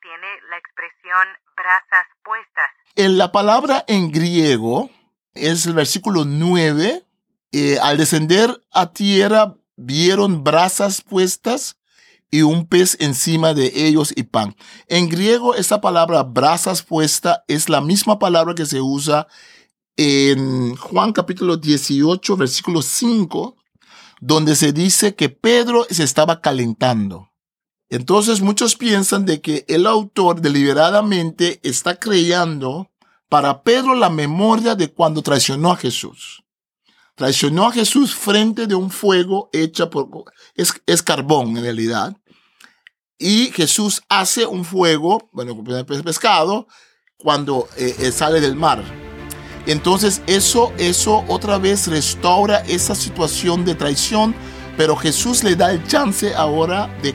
tiene la expresión brasas puestas? En la palabra en griego es el versículo 9. eh, al descender a tierra vieron brasas puestas y un pez encima de ellos y pan. En griego esta palabra brasas puesta es la misma palabra que se usa en Juan capítulo 18 versículo 5 donde se dice que Pedro se estaba calentando. Entonces muchos piensan de que el autor deliberadamente está creando para Pedro la memoria de cuando traicionó a Jesús. Traicionó a Jesús frente de un fuego hecha por, es, es carbón en realidad. Y Jesús hace un fuego, bueno, pescado, cuando eh, eh, sale del mar. Entonces eso, eso otra vez restaura esa situación de traición, pero Jesús le da el chance ahora de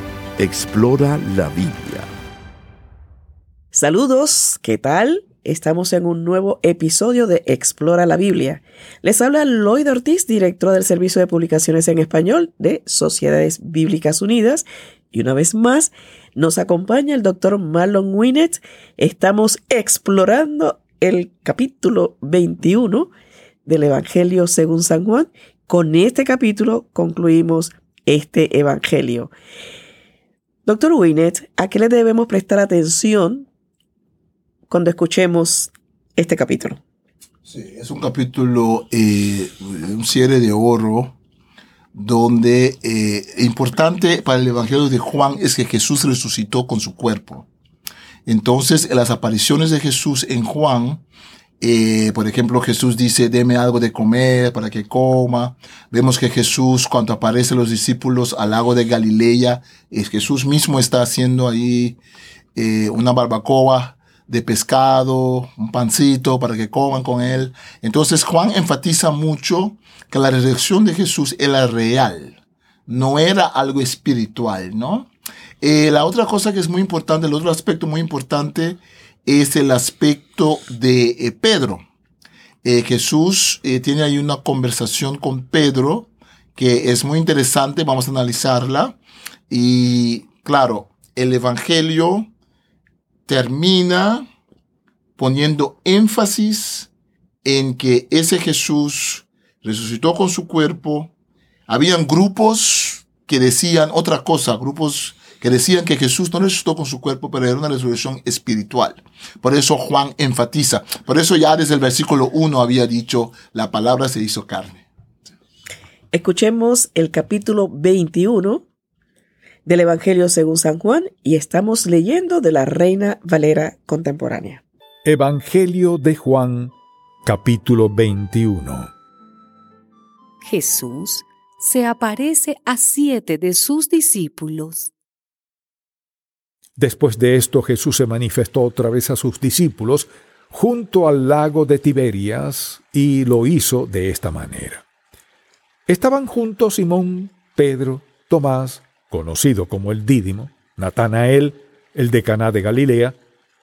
Explora la Biblia. Saludos, ¿qué tal? Estamos en un nuevo episodio de Explora la Biblia. Les habla Lloyd Ortiz, director del Servicio de Publicaciones en Español de Sociedades Bíblicas Unidas. Y una vez más, nos acompaña el doctor Marlon Winnet. Estamos explorando el capítulo 21 del Evangelio según San Juan. Con este capítulo concluimos este Evangelio. Doctor Winnet, ¿a qué le debemos prestar atención cuando escuchemos este capítulo? Sí, es un capítulo, eh, un cierre de oro, donde eh, importante para el Evangelio de Juan es que Jesús resucitó con su cuerpo. Entonces, en las apariciones de Jesús en Juan, eh, por ejemplo, Jesús dice, deme algo de comer para que coma. Vemos que Jesús, cuando aparecen los discípulos al lago de Galilea, es Jesús mismo está haciendo ahí eh, una barbacoa de pescado, un pancito para que coman con él. Entonces Juan enfatiza mucho que la resurrección de Jesús era real, no era algo espiritual, ¿no? Eh, la otra cosa que es muy importante, el otro aspecto muy importante es el aspecto de eh, Pedro. Eh, Jesús eh, tiene ahí una conversación con Pedro que es muy interesante, vamos a analizarla. Y claro, el Evangelio termina poniendo énfasis en que ese Jesús resucitó con su cuerpo. Habían grupos que decían otra cosa, grupos que decían que Jesús no resucitó con su cuerpo, pero era una resurrección espiritual. Por eso Juan enfatiza. Por eso ya desde el versículo 1 había dicho, la palabra se hizo carne. Escuchemos el capítulo 21 del Evangelio según San Juan y estamos leyendo de la Reina Valera contemporánea. Evangelio de Juan, capítulo 21. Jesús se aparece a siete de sus discípulos. Después de esto Jesús se manifestó otra vez a sus discípulos junto al lago de Tiberias y lo hizo de esta manera. Estaban juntos Simón, Pedro, Tomás, conocido como el Dídimo, Natanael, el de Caná de Galilea,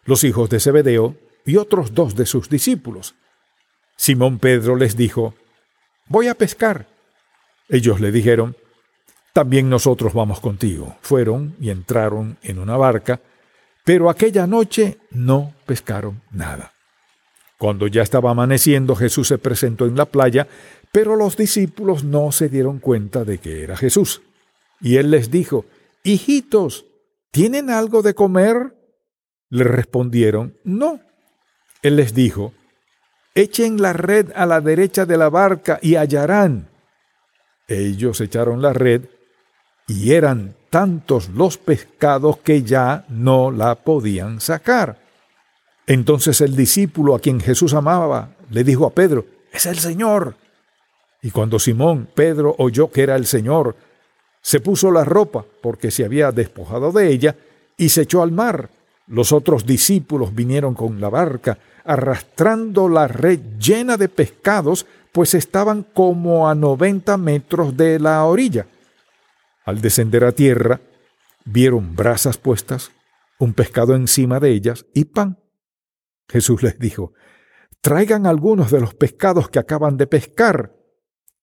los hijos de Zebedeo y otros dos de sus discípulos. Simón Pedro les dijo, Voy a pescar. Ellos le dijeron, También nosotros vamos contigo. Fueron y entraron en una barca, pero aquella noche no pescaron nada. Cuando ya estaba amaneciendo, Jesús se presentó en la playa, pero los discípulos no se dieron cuenta de que era Jesús. Y él les dijo, Hijitos, ¿tienen algo de comer? Le respondieron, No. Él les dijo, Echen la red a la derecha de la barca y hallarán. Ellos echaron la red y eran tantos los pescados que ya no la podían sacar. Entonces el discípulo a quien Jesús amaba le dijo a Pedro, es el Señor. Y cuando Simón Pedro oyó que era el Señor, se puso la ropa porque se había despojado de ella y se echó al mar. Los otros discípulos vinieron con la barca, arrastrando la red llena de pescados, pues estaban como a 90 metros de la orilla. Al descender a tierra, vieron brasas puestas, un pescado encima de ellas y pan. Jesús les dijo, Traigan algunos de los pescados que acaban de pescar.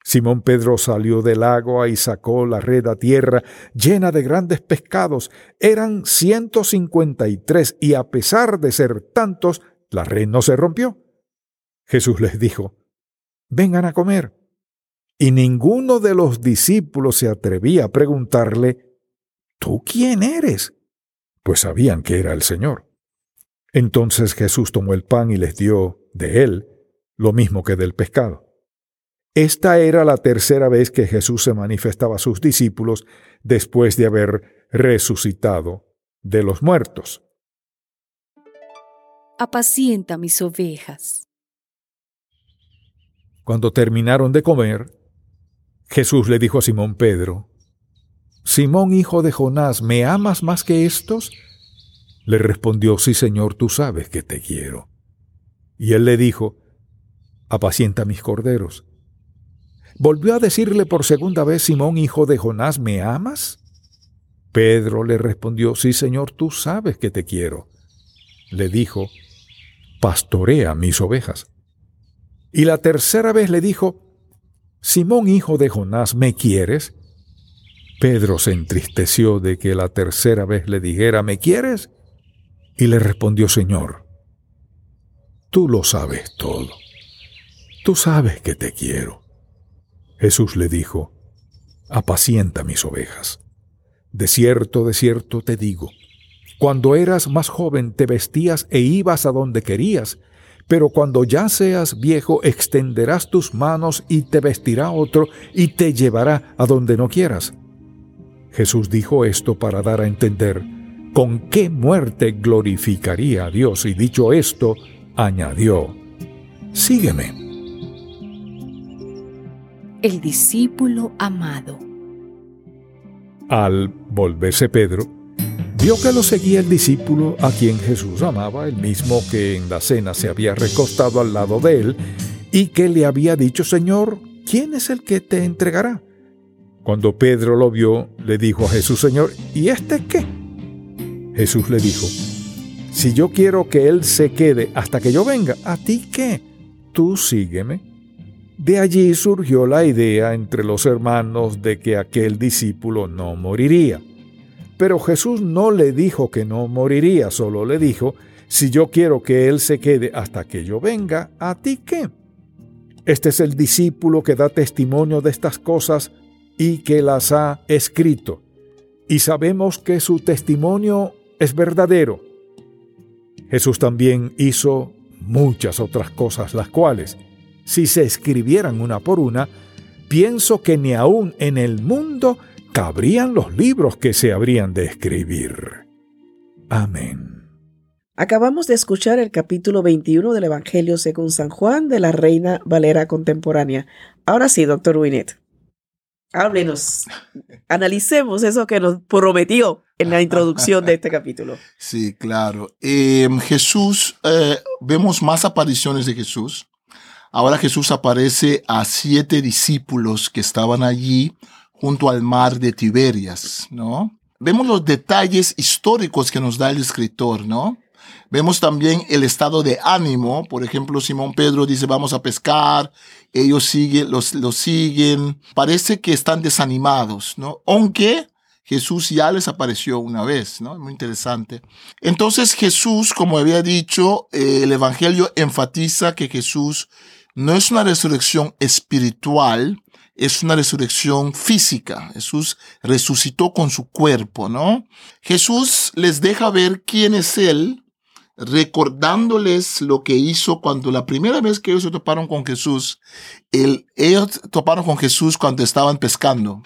Simón Pedro salió del agua y sacó la red a tierra llena de grandes pescados. Eran ciento cincuenta y tres y a pesar de ser tantos, la red no se rompió. Jesús les dijo, vengan a comer. Y ninguno de los discípulos se atrevía a preguntarle, ¿tú quién eres? Pues sabían que era el Señor. Entonces Jesús tomó el pan y les dio de él lo mismo que del pescado. Esta era la tercera vez que Jesús se manifestaba a sus discípulos después de haber resucitado de los muertos. Apacienta mis ovejas. Cuando terminaron de comer, Jesús le dijo a Simón Pedro, Simón hijo de Jonás, ¿me amas más que estos? Le respondió, sí Señor, tú sabes que te quiero. Y él le dijo, apacienta mis corderos. Volvió a decirle por segunda vez, Simón, hijo de Jonás, ¿me amas? Pedro le respondió, sí, Señor, tú sabes que te quiero. Le dijo, pastorea mis ovejas. Y la tercera vez le dijo, Simón, hijo de Jonás, ¿me quieres? Pedro se entristeció de que la tercera vez le dijera, ¿me quieres? Y le respondió, Señor, tú lo sabes todo. Tú sabes que te quiero. Jesús le dijo, apacienta mis ovejas. De cierto, de cierto te digo, cuando eras más joven te vestías e ibas a donde querías, pero cuando ya seas viejo extenderás tus manos y te vestirá otro y te llevará a donde no quieras. Jesús dijo esto para dar a entender con qué muerte glorificaría a Dios y dicho esto, añadió, Sígueme el discípulo amado. Al volverse Pedro, vio que lo seguía el discípulo a quien Jesús amaba, el mismo que en la cena se había recostado al lado de él y que le había dicho, Señor, ¿quién es el que te entregará? Cuando Pedro lo vio, le dijo a Jesús, Señor, ¿y este qué? Jesús le dijo, si yo quiero que él se quede hasta que yo venga, ¿a ti qué? Tú sígueme. De allí surgió la idea entre los hermanos de que aquel discípulo no moriría. Pero Jesús no le dijo que no moriría, solo le dijo, si yo quiero que Él se quede hasta que yo venga, ¿a ti qué? Este es el discípulo que da testimonio de estas cosas y que las ha escrito. Y sabemos que su testimonio es verdadero. Jesús también hizo muchas otras cosas, las cuales, si se escribieran una por una, pienso que ni aún en el mundo cabrían los libros que se habrían de escribir. Amén. Acabamos de escuchar el capítulo 21 del Evangelio según San Juan de la Reina Valera Contemporánea. Ahora sí, doctor Winnet, háblenos, analicemos eso que nos prometió en la introducción de este capítulo. Sí, claro. Eh, Jesús, eh, vemos más apariciones de Jesús. Ahora Jesús aparece a siete discípulos que estaban allí junto al mar de Tiberias, ¿no? Vemos los detalles históricos que nos da el escritor, ¿no? Vemos también el estado de ánimo. Por ejemplo, Simón Pedro dice, vamos a pescar. Ellos siguen, los, los siguen. Parece que están desanimados, ¿no? Aunque Jesús ya les apareció una vez, ¿no? Muy interesante. Entonces Jesús, como había dicho, eh, el Evangelio enfatiza que Jesús no es una resurrección espiritual, es una resurrección física. Jesús resucitó con su cuerpo, ¿no? Jesús les deja ver quién es Él, recordándoles lo que hizo cuando la primera vez que ellos se toparon con Jesús, ellos toparon con Jesús cuando estaban pescando.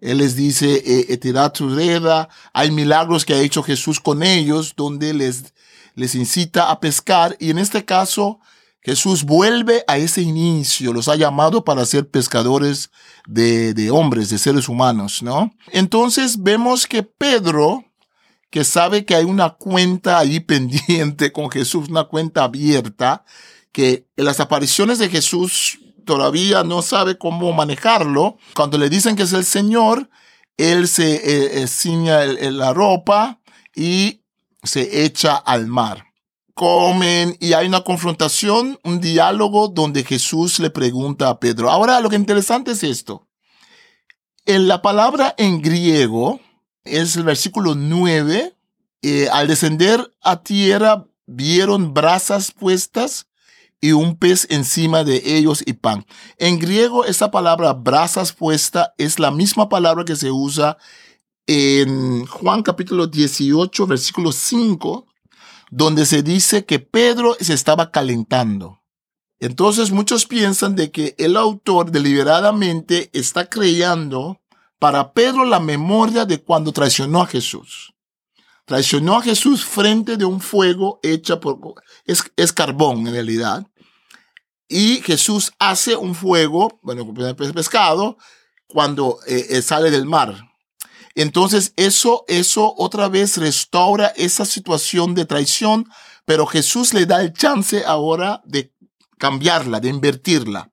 Él les dice, eh, tu reda, hay milagros que ha hecho Jesús con ellos, donde les, les incita a pescar, y en este caso, Jesús vuelve a ese inicio, los ha llamado para ser pescadores de, hombres, de seres humanos, ¿no? Entonces vemos que Pedro, que sabe que hay una cuenta ahí pendiente con Jesús, una cuenta abierta, que en las apariciones de Jesús todavía no sabe cómo manejarlo. Cuando le dicen que es el Señor, él se eh, eh, ciña la ropa y se echa al mar. Comen y hay una confrontación, un diálogo donde Jesús le pregunta a Pedro. Ahora lo que interesante es esto. En la palabra en griego es el versículo 9. Eh, al descender a tierra vieron brasas puestas y un pez encima de ellos y pan. En griego, esa palabra brasas puesta es la misma palabra que se usa en Juan capítulo 18, versículo 5, donde se dice que Pedro se estaba calentando. Entonces muchos piensan de que el autor deliberadamente está creando para Pedro la memoria de cuando traicionó a Jesús. Traicionó a Jesús frente de un fuego hecha por... Es, es carbón en realidad. Y Jesús hace un fuego, bueno, pescado, cuando eh, eh, sale del mar. Entonces eso, eso otra vez restaura esa situación de traición, pero Jesús le da el chance ahora de cambiarla, de invertirla.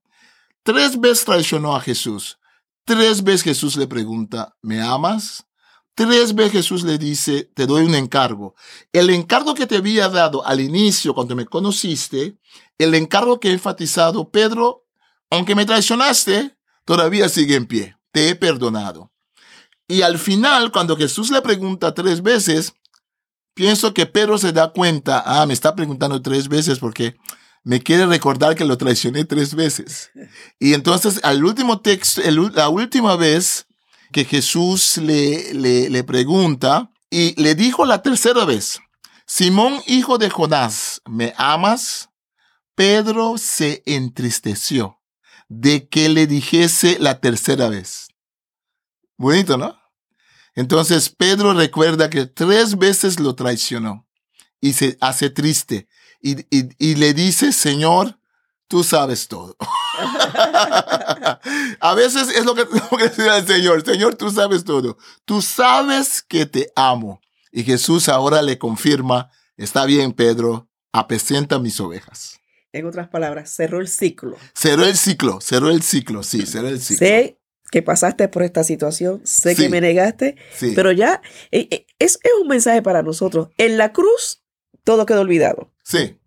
Tres veces traicionó a Jesús. Tres veces Jesús le pregunta, ¿me amas? Tres veces Jesús le dice, te doy un encargo. El encargo que te había dado al inicio, cuando me conociste, el encargo que he enfatizado, Pedro, aunque me traicionaste, todavía sigue en pie. Te he perdonado. Y al final, cuando Jesús le pregunta tres veces, pienso que Pedro se da cuenta, ah, me está preguntando tres veces porque me quiere recordar que lo traicioné tres veces. Y entonces, al último texto, la última vez, que Jesús le, le, pregunta y le dijo la tercera vez, Simón, hijo de Jonás, ¿me amas? Pedro se entristeció de que le dijese la tercera vez. Bonito, ¿no? Entonces Pedro recuerda que tres veces lo traicionó y se hace triste y, y, y le dice, Señor, tú sabes todo. a veces es lo que tengo que decir al Señor. Señor, tú sabes todo. Tú sabes que te amo. Y Jesús ahora le confirma, está bien, Pedro, apesenta mis ovejas. En otras palabras, cerró el ciclo. Cerró el ciclo, cerró el ciclo, sí, cerró el ciclo. Que pasaste por esta situación, sé que me negaste, pero ya eh, eh, es, es un mensaje para nosotros. En la cruz, todo quedó olvidado. Sí.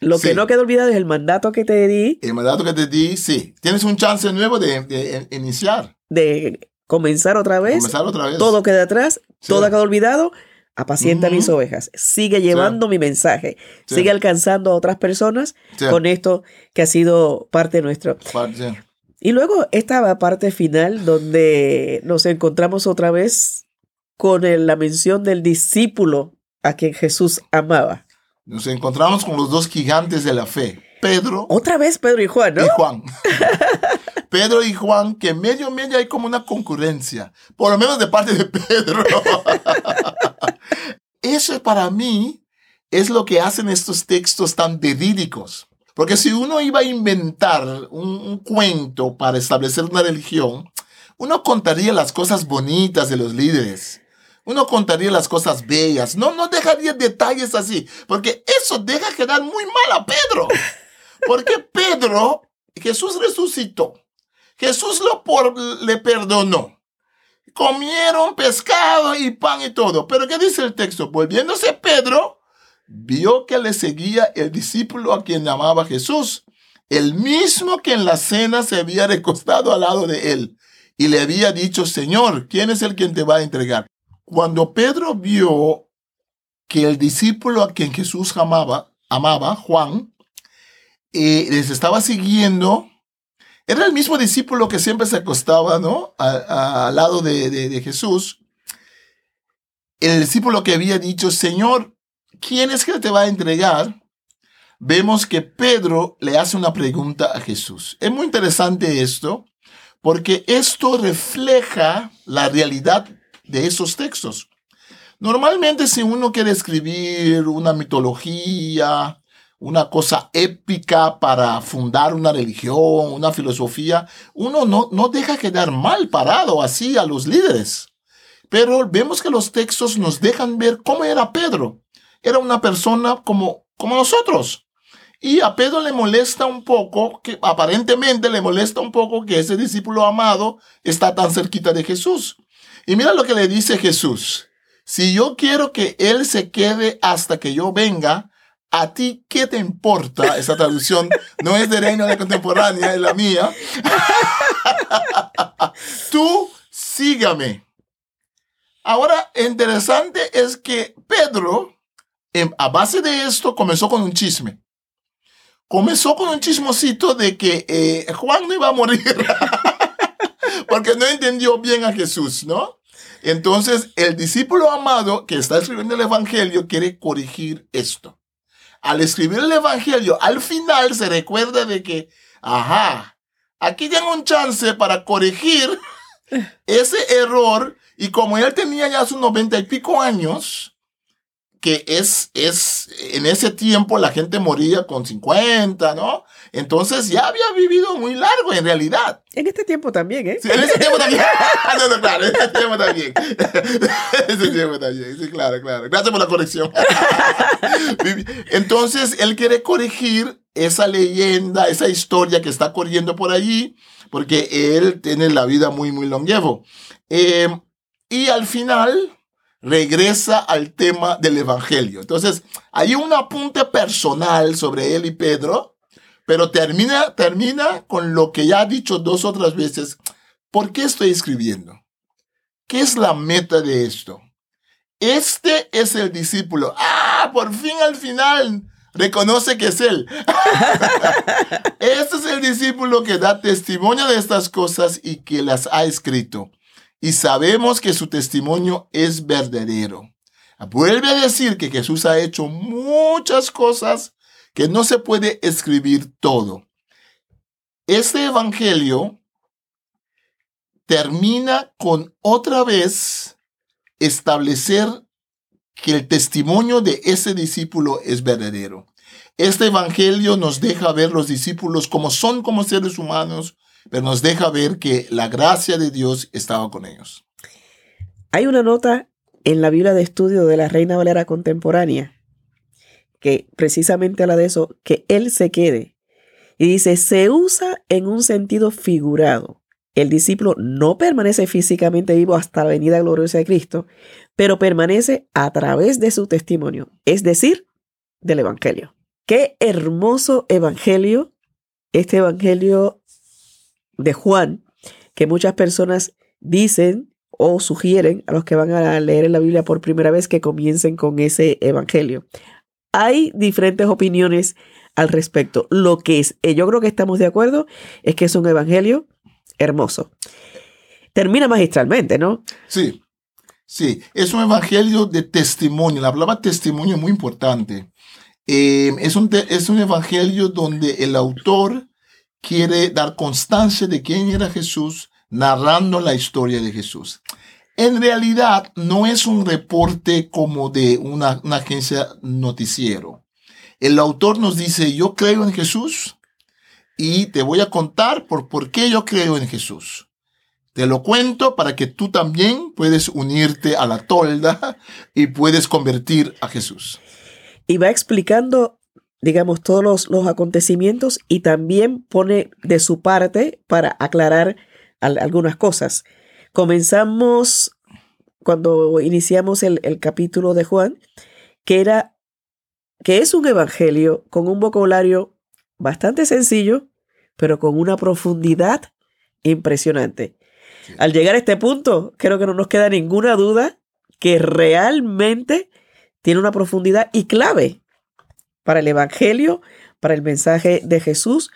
Lo que no queda olvidado es el mandato que te di. El mandato que te di, sí. Tienes un chance nuevo de, iniciar. De comenzar otra vez. Comenzar otra vez. Todo queda atrás, todo queda olvidado. Apacienta mis ovejas. Sigue llevando mi mensaje. Sigue alcanzando a otras personas con esto que ha sido parte nuestro. Y luego esta parte final donde nos encontramos otra vez con la mención del discípulo a quien Jesús amaba. Nos encontramos con los dos gigantes de la fe. Pedro. Otra vez Pedro y Juan, ¿no? Y Juan. Pedro y Juan, que medio medio hay como una concurrencia, por lo menos de parte de Pedro. Eso para mí es lo que hacen estos textos tan verídicos. Porque si uno iba a inventar un, cuento para establecer una religión, uno contaría las cosas bonitas de los líderes uno contaría las cosas bellas. No, no dejaría detalles así, porque eso deja quedar muy mal a Pedro. Porque Pedro, Jesús resucitó. Jesús lo por, le perdonó. Comieron pescado y pan y todo. Pero ¿qué dice el texto? Volviéndose Pedro, vio que le seguía el discípulo a quien llamaba Jesús, el mismo que en la cena se había recostado al lado de él y le había dicho, Señor, ¿quién es el quien te va a entregar? Cuando Pedro vio que el discípulo a quien Jesús amaba, amaba Juan, eh, les estaba siguiendo, era el mismo discípulo que siempre se acostaba, ¿no? Al lado de, de Jesús. El discípulo que había dicho, Señor, ¿quién es que te va a entregar? Vemos que Pedro le hace una pregunta a Jesús. Es muy interesante esto, porque esto refleja la realidad de esos textos. Normalmente si uno quiere escribir una mitología, una cosa épica para fundar una religión, una filosofía, uno no, no deja quedar mal parado así a los líderes. Pero vemos que los textos nos dejan ver cómo era Pedro. Era una persona como, como nosotros. Y a Pedro le molesta un poco, que aparentemente le molesta un poco que ese discípulo amado está tan cerquita de Jesús. Y mira lo que le dice Jesús. Si yo quiero que él se quede hasta que yo venga, ¿A ti qué te importa? Esa traducción no es de Reina de Contemporánea, es la mía. Tú sígame. Ahora, interesante es que Pedro, a base de esto, comenzó con un chisme. Comenzó con un chismosito de que eh, Juan no iba a morir. Porque no entendió bien a Jesús, ¿no? Entonces, el discípulo amado que está escribiendo el Evangelio quiere corregir esto al escribir el Evangelio, al final se recuerda de que, ajá, aquí tengo un chance para corregir ese error y como él tenía ya sus noventa y pico años, que es, es, en ese tiempo la gente moría con 50, ¿no? Entonces ya había vivido muy largo en realidad. En este tiempo también, ¿eh? Sí, en ese tiempo también. no, no, claro, en ese tiempo también. en ese tiempo también, sí, claro, claro. Gracias por la corrección. Entonces él quiere corregir esa leyenda, esa historia que está corriendo por allí, porque él tiene la vida muy, muy longevo. Eh, y al final, regresa al tema del Evangelio. Entonces, hay un apunte personal sobre él y Pedro, pero termina, termina con lo que ya ha dicho dos otras veces. ¿Por qué estoy escribiendo? ¿Qué es la meta de esto? Este es el discípulo. Ah, por fin al final reconoce que es él. este es el discípulo que da testimonio de estas cosas y que las ha escrito y sabemos que su testimonio es verdadero. Vuelve a decir que Jesús ha hecho muchas cosas que no se puede escribir todo. Este evangelio termina con otra vez establecer que el testimonio de ese discípulo es verdadero. Este evangelio nos deja ver los discípulos como son como seres humanos, pero nos deja ver que la gracia de Dios estaba con ellos. Hay una nota en la Biblia de estudio de la Reina Valera contemporánea que precisamente habla de eso, que Él se quede. Y dice, se usa en un sentido figurado. El discípulo no permanece físicamente vivo hasta la venida gloriosa de Cristo, pero permanece a través de su testimonio, es decir, del Evangelio. Qué hermoso Evangelio. Este Evangelio de Juan que muchas personas dicen o sugieren a los que van a leer en la Biblia por primera vez que comiencen con ese evangelio. Hay diferentes opiniones al respecto. Lo que es, eh, yo creo que estamos de acuerdo, es que es un evangelio hermoso. Termina magistralmente, ¿no? Sí, sí, es un evangelio de testimonio. La palabra testimonio es muy importante. Eh, es, un es un evangelio donde el autor quiere dar constancia de quién era Jesús, narrando la historia de Jesús. En realidad, no es un reporte como de una, agencia noticiero. El autor nos dice, yo creo en Jesús y te voy a contar por, por qué yo creo en Jesús. Te lo cuento para que tú también puedes unirte a la tolda y puedes convertir a Jesús. Y va explicando digamos, todos los, acontecimientos y también pone de su parte para aclarar algunas cosas. Comenzamos cuando iniciamos el, el, capítulo de Juan, que era que es un evangelio con un vocabulario bastante sencillo, pero con una profundidad impresionante. Al llegar a este punto, creo que no nos queda ninguna duda que realmente tiene una profundidad y clave para el Evangelio, para el mensaje de Jesús,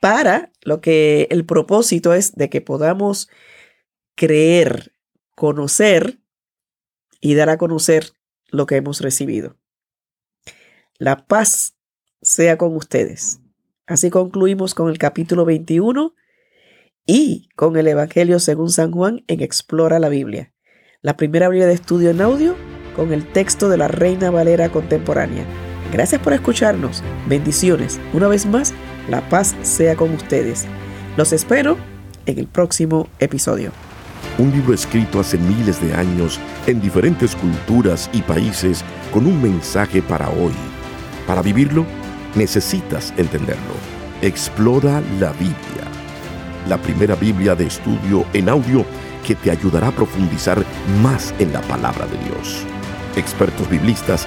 para lo que el propósito es de que podamos creer, conocer y dar a conocer lo que hemos recibido. La paz sea con ustedes. Así concluimos con el capítulo 21 y con el Evangelio según San Juan en Explora la Biblia, la primera Biblia de estudio en audio con el texto de la Reina Valera contemporánea. Gracias por escucharnos. Bendiciones. Una vez más, la paz sea con ustedes. Los espero en el próximo episodio. un libro escrito hace miles de años en diferentes culturas y países con un mensaje para hoy. Para vivirlo, necesitas entenderlo. Explora la Biblia. La primera Biblia de estudio en audio que te ayudará a profundizar más en la palabra de Dios. Expertos biblistas